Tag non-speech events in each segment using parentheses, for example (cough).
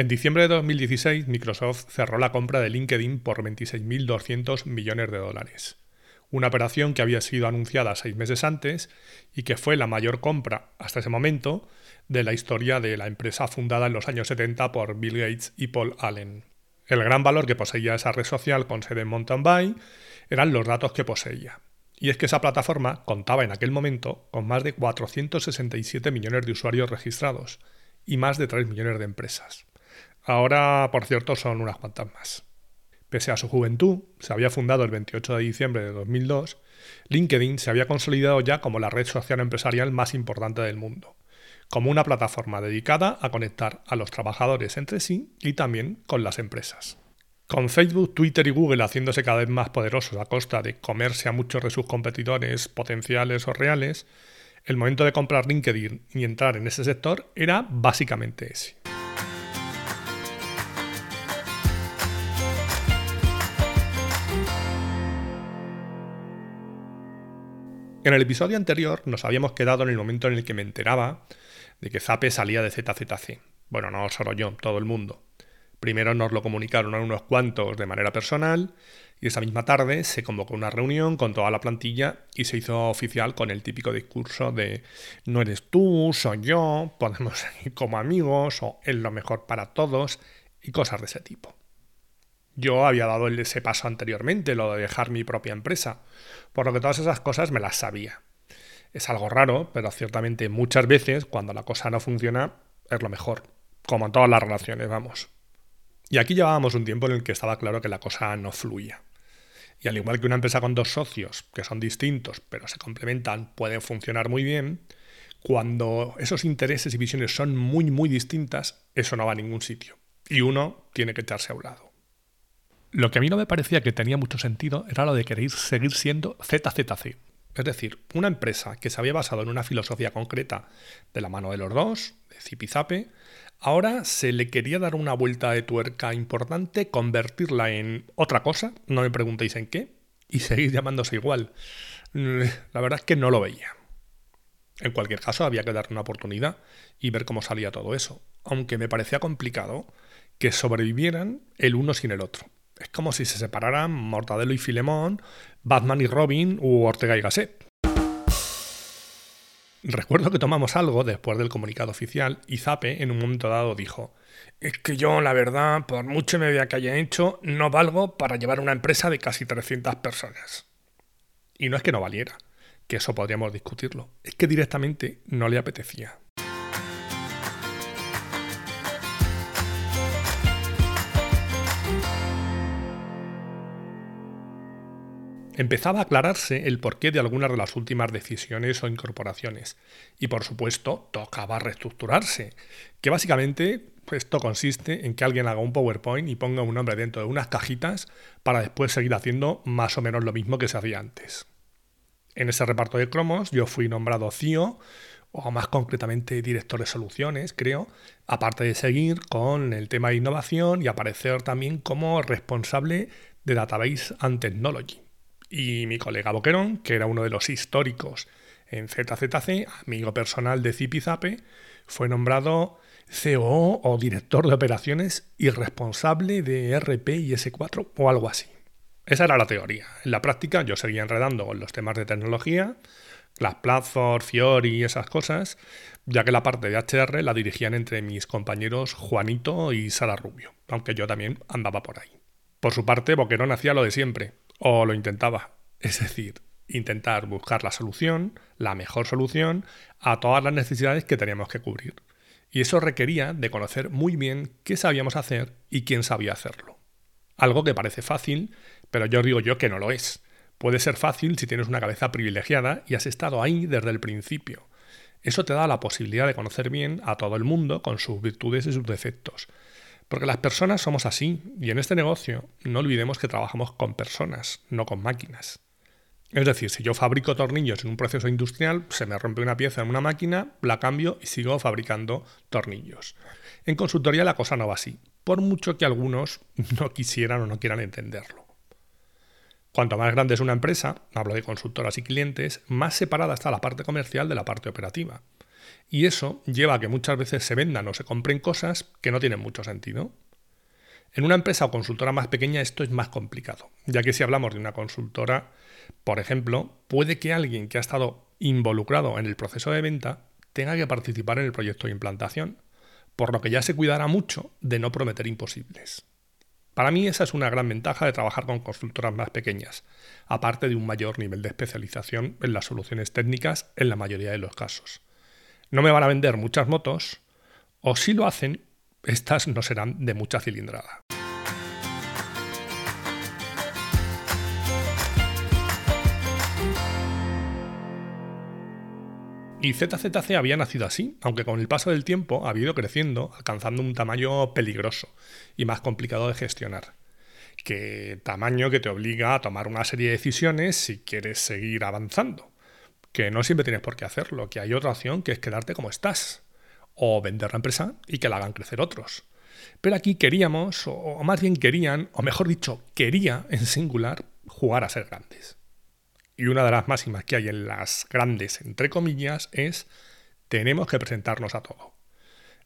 en diciembre de 2016, Microsoft cerró la compra de LinkedIn por 26.200 millones de dólares. Una operación que había sido anunciada seis meses antes y que fue la mayor compra hasta ese momento de la historia de la empresa fundada en los años 70 por Bill Gates y Paul Allen. El gran valor que poseía esa red social con sede en Mountain Bay eran los datos que poseía. Y es que esa plataforma contaba en aquel momento con más de 467 millones de usuarios registrados y más de 3 millones de empresas. Ahora, por cierto, son unas cuantas más. Pese a su juventud, se había fundado el 28 de diciembre de 2002, LinkedIn se había consolidado ya como la red social empresarial más importante del mundo, como una plataforma dedicada a conectar a los trabajadores entre sí y también con las empresas. Con Facebook, Twitter y Google haciéndose cada vez más poderosos a costa de comerse a muchos de sus competidores potenciales o reales, el momento de comprar LinkedIn y entrar en ese sector era básicamente ese. En el episodio anterior nos habíamos quedado en el momento en el que me enteraba de que Zape salía de ZZC. Bueno, no solo yo, todo el mundo. Primero nos lo comunicaron a unos cuantos de manera personal y esa misma tarde se convocó una reunión con toda la plantilla y se hizo oficial con el típico discurso de no eres tú, soy yo, podemos (laughs) ir como amigos o es lo mejor para todos y cosas de ese tipo. Yo había dado ese paso anteriormente, lo de dejar mi propia empresa, por lo que todas esas cosas me las sabía. Es algo raro, pero ciertamente muchas veces cuando la cosa no funciona es lo mejor, como en todas las relaciones, vamos. Y aquí llevábamos un tiempo en el que estaba claro que la cosa no fluía. Y al igual que una empresa con dos socios, que son distintos pero se complementan, puede funcionar muy bien, cuando esos intereses y visiones son muy muy distintas, eso no va a ningún sitio. Y uno tiene que echarse a un lado. Lo que a mí no me parecía que tenía mucho sentido era lo de querer seguir siendo ZZC. Es decir, una empresa que se había basado en una filosofía concreta de la mano de los dos, de Zipizape, ahora se le quería dar una vuelta de tuerca importante, convertirla en otra cosa, no me preguntéis en qué, y seguir llamándose igual. La verdad es que no lo veía. En cualquier caso, había que darle una oportunidad y ver cómo salía todo eso, aunque me parecía complicado que sobrevivieran el uno sin el otro. Es como si se separaran Mortadelo y Filemón, Batman y Robin u Ortega y Gasset. Recuerdo que tomamos algo después del comunicado oficial y Zape en un momento dado dijo, es que yo, la verdad, por mucho media que haya hecho, no valgo para llevar una empresa de casi 300 personas. Y no es que no valiera, que eso podríamos discutirlo, es que directamente no le apetecía. Empezaba a aclararse el porqué de algunas de las últimas decisiones o incorporaciones. Y por supuesto, tocaba reestructurarse, que básicamente esto consiste en que alguien haga un PowerPoint y ponga un nombre dentro de unas cajitas para después seguir haciendo más o menos lo mismo que se hacía antes. En ese reparto de cromos yo fui nombrado CIO, o más concretamente director de soluciones, creo, aparte de seguir con el tema de innovación y aparecer también como responsable de Database and Technology. Y mi colega Boquerón, que era uno de los históricos en ZZC, amigo personal de Zipizape, fue nombrado COO o director de operaciones y responsable de RP y S4 o algo así. Esa era la teoría. En la práctica yo seguía enredando con los temas de tecnología, las Platform, Fiori y esas cosas, ya que la parte de HR la dirigían entre mis compañeros Juanito y Sara Rubio, aunque yo también andaba por ahí. Por su parte, Boquerón hacía lo de siempre, o lo intentaba. Es decir, intentar buscar la solución, la mejor solución, a todas las necesidades que teníamos que cubrir. Y eso requería de conocer muy bien qué sabíamos hacer y quién sabía hacerlo. Algo que parece fácil, pero yo digo yo que no lo es. Puede ser fácil si tienes una cabeza privilegiada y has estado ahí desde el principio. Eso te da la posibilidad de conocer bien a todo el mundo con sus virtudes y sus defectos. Porque las personas somos así, y en este negocio no olvidemos que trabajamos con personas, no con máquinas. Es decir, si yo fabrico tornillos en un proceso industrial, se me rompe una pieza en una máquina, la cambio y sigo fabricando tornillos. En consultoría la cosa no va así, por mucho que algunos (laughs) no quisieran o no quieran entenderlo. Cuanto más grande es una empresa, hablo de consultoras y clientes, más separada está la parte comercial de la parte operativa. Y eso lleva a que muchas veces se vendan o se compren cosas que no tienen mucho sentido. En una empresa o consultora más pequeña esto es más complicado, ya que si hablamos de una consultora, por ejemplo, puede que alguien que ha estado involucrado en el proceso de venta tenga que participar en el proyecto de implantación, por lo que ya se cuidará mucho de no prometer imposibles. Para mí esa es una gran ventaja de trabajar con consultoras más pequeñas, aparte de un mayor nivel de especialización en las soluciones técnicas en la mayoría de los casos. No me van a vender muchas motos, o si lo hacen, estas no serán de mucha cilindrada. Y ZZC había nacido así, aunque con el paso del tiempo ha ido creciendo, alcanzando un tamaño peligroso y más complicado de gestionar. Que tamaño que te obliga a tomar una serie de decisiones si quieres seguir avanzando. Que no siempre tienes por qué hacerlo, que hay otra opción que es quedarte como estás. O vender la empresa y que la hagan crecer otros. Pero aquí queríamos, o más bien querían, o mejor dicho, quería en singular, jugar a ser grandes y una de las máximas que hay en las grandes, entre comillas, es tenemos que presentarnos a todo.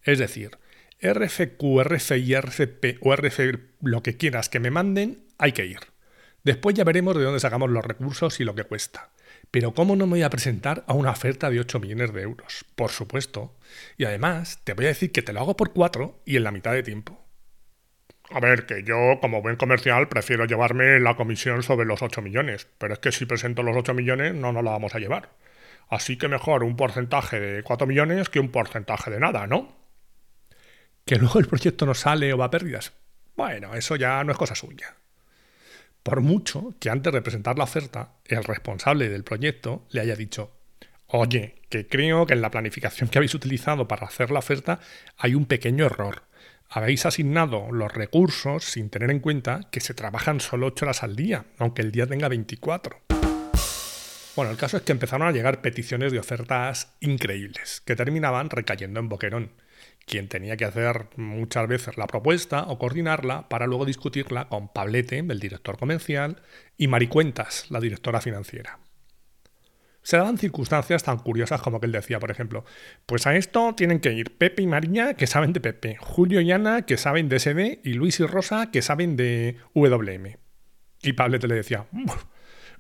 Es decir, RFQ, RFI, RFP o RF lo que quieras que me manden, hay que ir. Después ya veremos de dónde sacamos los recursos y lo que cuesta. Pero ¿cómo no me voy a presentar a una oferta de 8 millones de euros? Por supuesto. Y además, te voy a decir que te lo hago por 4 y en la mitad de tiempo. A ver, que yo como buen comercial prefiero llevarme la comisión sobre los 8 millones, pero es que si presento los 8 millones no nos la vamos a llevar. Así que mejor un porcentaje de 4 millones que un porcentaje de nada, ¿no? Que luego el proyecto no sale o va a pérdidas. Bueno, eso ya no es cosa suya. Por mucho que antes de presentar la oferta, el responsable del proyecto le haya dicho, oye, que creo que en la planificación que habéis utilizado para hacer la oferta hay un pequeño error habéis asignado los recursos sin tener en cuenta que se trabajan solo 8 horas al día, aunque el día tenga 24. Bueno, el caso es que empezaron a llegar peticiones de ofertas increíbles, que terminaban recayendo en Boquerón, quien tenía que hacer muchas veces la propuesta o coordinarla para luego discutirla con Pablete, el director comercial, y Maricuentas, la directora financiera se daban circunstancias tan curiosas como que él decía, por ejemplo, pues a esto tienen que ir Pepe y María, que saben de Pepe, Julio y Ana, que saben de SD, y Luis y Rosa, que saben de WM. Y Pablete le decía,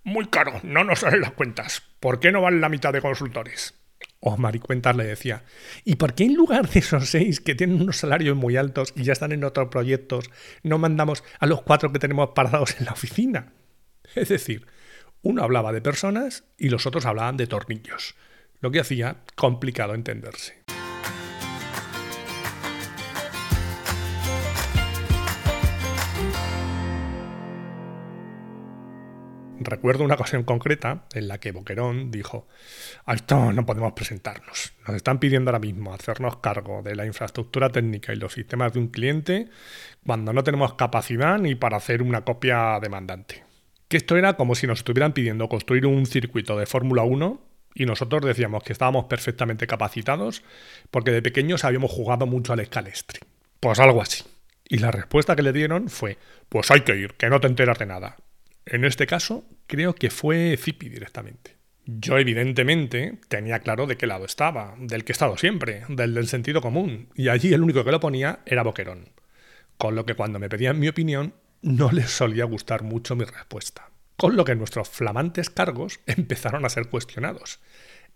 muy caro, no nos salen las cuentas, ¿por qué no valen la mitad de consultores? O Maricuentas le decía, ¿y por qué en lugar de esos seis que tienen unos salarios muy altos y ya están en otros proyectos, no mandamos a los cuatro que tenemos parados en la oficina? Es decir, uno hablaba de personas y los otros hablaban de tornillos, lo que hacía complicado entenderse. Recuerdo una ocasión concreta en la que Boquerón dijo, a esto no podemos presentarnos. Nos están pidiendo ahora mismo hacernos cargo de la infraestructura técnica y los sistemas de un cliente cuando no tenemos capacidad ni para hacer una copia demandante que esto era como si nos estuvieran pidiendo construir un circuito de Fórmula 1 y nosotros decíamos que estábamos perfectamente capacitados porque de pequeños habíamos jugado mucho al escalestri. Pues algo así. Y la respuesta que le dieron fue, pues hay que ir, que no te enteras de nada. En este caso, creo que fue Zipi directamente. Yo evidentemente tenía claro de qué lado estaba, del que he estado siempre, del del sentido común, y allí el único que lo ponía era Boquerón. Con lo que cuando me pedían mi opinión, no les solía gustar mucho mi respuesta, con lo que nuestros flamantes cargos empezaron a ser cuestionados,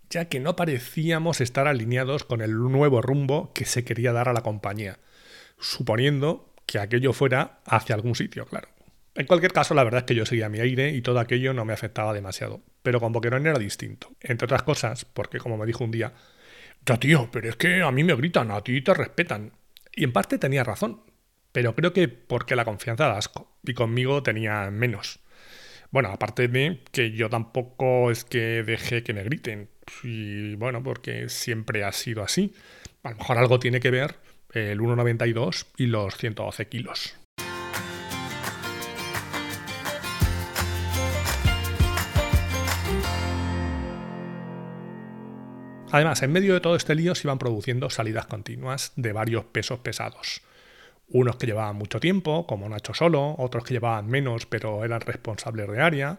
ya que no parecíamos estar alineados con el nuevo rumbo que se quería dar a la compañía, suponiendo que aquello fuera hacia algún sitio, claro. En cualquier caso, la verdad es que yo seguía mi aire y todo aquello no me afectaba demasiado, pero con Boquerón era distinto, entre otras cosas, porque como me dijo un día, ya tío, pero es que a mí me gritan, a ti te respetan. Y en parte tenía razón, pero creo que porque la confianza da asco y conmigo tenía menos. Bueno, aparte de que yo tampoco es que dejé que me griten. Y bueno, porque siempre ha sido así. A lo mejor algo tiene que ver el 1,92 y los 112 kilos. Además, en medio de todo este lío se iban produciendo salidas continuas de varios pesos pesados. Unos que llevaban mucho tiempo, como Nacho Solo, otros que llevaban menos pero eran responsables de área,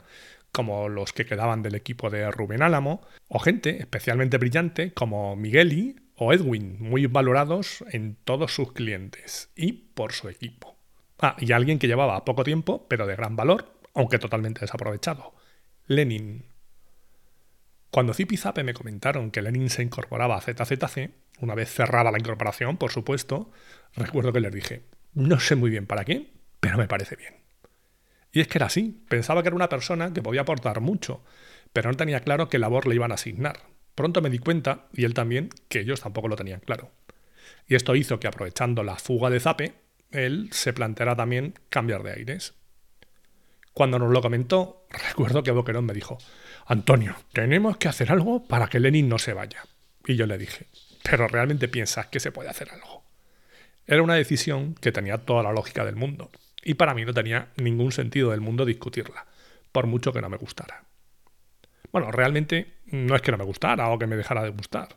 como los que quedaban del equipo de Rubén Álamo, o gente especialmente brillante como Migueli o Edwin, muy valorados en todos sus clientes y por su equipo. Ah, y alguien que llevaba poco tiempo, pero de gran valor, aunque totalmente desaprovechado, Lenin. Cuando Zip y Zape me comentaron que Lenin se incorporaba a ZZC, una vez cerrada la incorporación, por supuesto, recuerdo que les dije, no sé muy bien para qué, pero me parece bien. Y es que era así, pensaba que era una persona que podía aportar mucho, pero no tenía claro qué labor le iban a asignar. Pronto me di cuenta, y él también, que ellos tampoco lo tenían claro. Y esto hizo que aprovechando la fuga de Zape, él se planteara también cambiar de aires. Cuando nos lo comentó, recuerdo que Boquerón me dijo, Antonio, tenemos que hacer algo para que Lenin no se vaya. Y yo le dije, ¿pero realmente piensas que se puede hacer algo? Era una decisión que tenía toda la lógica del mundo, y para mí no tenía ningún sentido del mundo discutirla, por mucho que no me gustara. Bueno, realmente no es que no me gustara o que me dejara de gustar.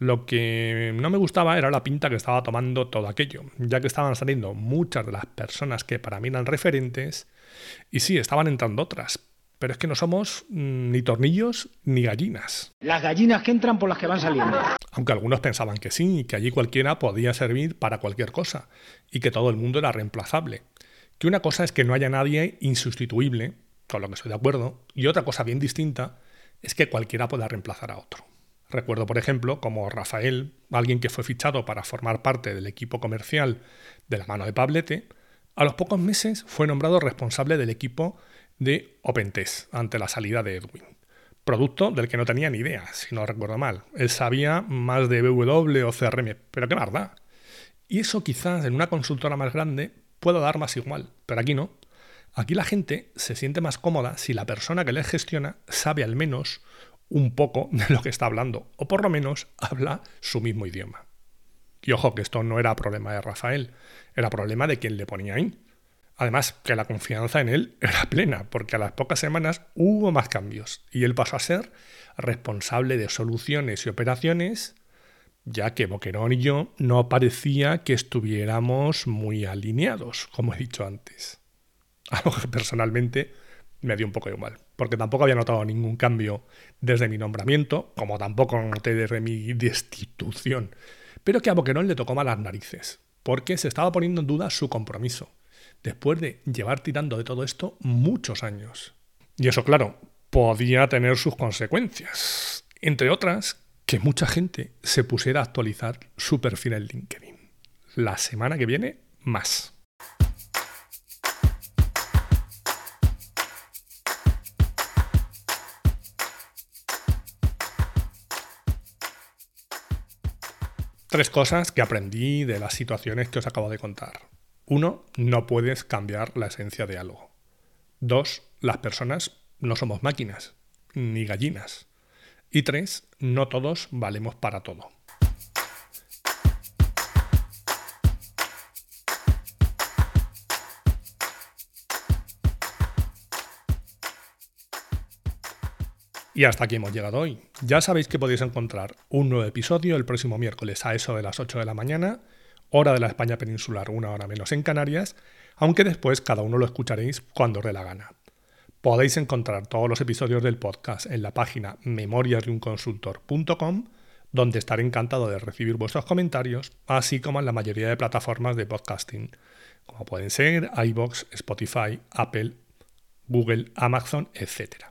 Lo que no me gustaba era la pinta que estaba tomando todo aquello, ya que estaban saliendo muchas de las personas que para mí eran referentes, y sí, estaban entrando otras, pero es que no somos mm, ni tornillos ni gallinas. Las gallinas que entran por las que van saliendo. Aunque algunos pensaban que sí, que allí cualquiera podía servir para cualquier cosa y que todo el mundo era reemplazable. Que una cosa es que no haya nadie insustituible, con lo que estoy de acuerdo, y otra cosa bien distinta es que cualquiera pueda reemplazar a otro. Recuerdo, por ejemplo, como Rafael, alguien que fue fichado para formar parte del equipo comercial de la mano de Pablete, a los pocos meses fue nombrado responsable del equipo de OpenTest ante la salida de Edwin. Producto del que no tenía ni idea, si no recuerdo mal. Él sabía más de BW o CRM, pero qué verdad. Y eso quizás en una consultora más grande pueda dar más igual, pero aquí no. Aquí la gente se siente más cómoda si la persona que les gestiona sabe al menos un poco de lo que está hablando, o por lo menos habla su mismo idioma. Y ojo, que esto no era problema de Rafael, era problema de quien le ponía ahí. Además, que la confianza en él era plena, porque a las pocas semanas hubo más cambios y él pasó a ser responsable de soluciones y operaciones, ya que Boquerón y yo no parecía que estuviéramos muy alineados, como he dicho antes. (laughs) Algo que personalmente me dio un poco igual, porque tampoco había notado ningún cambio desde mi nombramiento, como tampoco noté desde mi destitución, pero que a Boquerón le tocó malas narices, porque se estaba poniendo en duda su compromiso después de llevar tirando de todo esto muchos años. Y eso, claro, podía tener sus consecuencias. Entre otras, que mucha gente se pusiera a actualizar su perfil en LinkedIn. La semana que viene, más. Tres cosas que aprendí de las situaciones que os acabo de contar. Uno, no puedes cambiar la esencia de algo. Dos, las personas no somos máquinas, ni gallinas. Y tres, no todos valemos para todo. Y hasta aquí hemos llegado hoy. Ya sabéis que podéis encontrar un nuevo episodio el próximo miércoles a eso de las 8 de la mañana hora de la España peninsular, una hora menos en Canarias, aunque después cada uno lo escucharéis cuando os dé la gana. Podéis encontrar todos los episodios del podcast en la página memoriasdeunconsultor.com, donde estaré encantado de recibir vuestros comentarios, así como en la mayoría de plataformas de podcasting, como pueden ser iBox, Spotify, Apple, Google, Amazon, etc.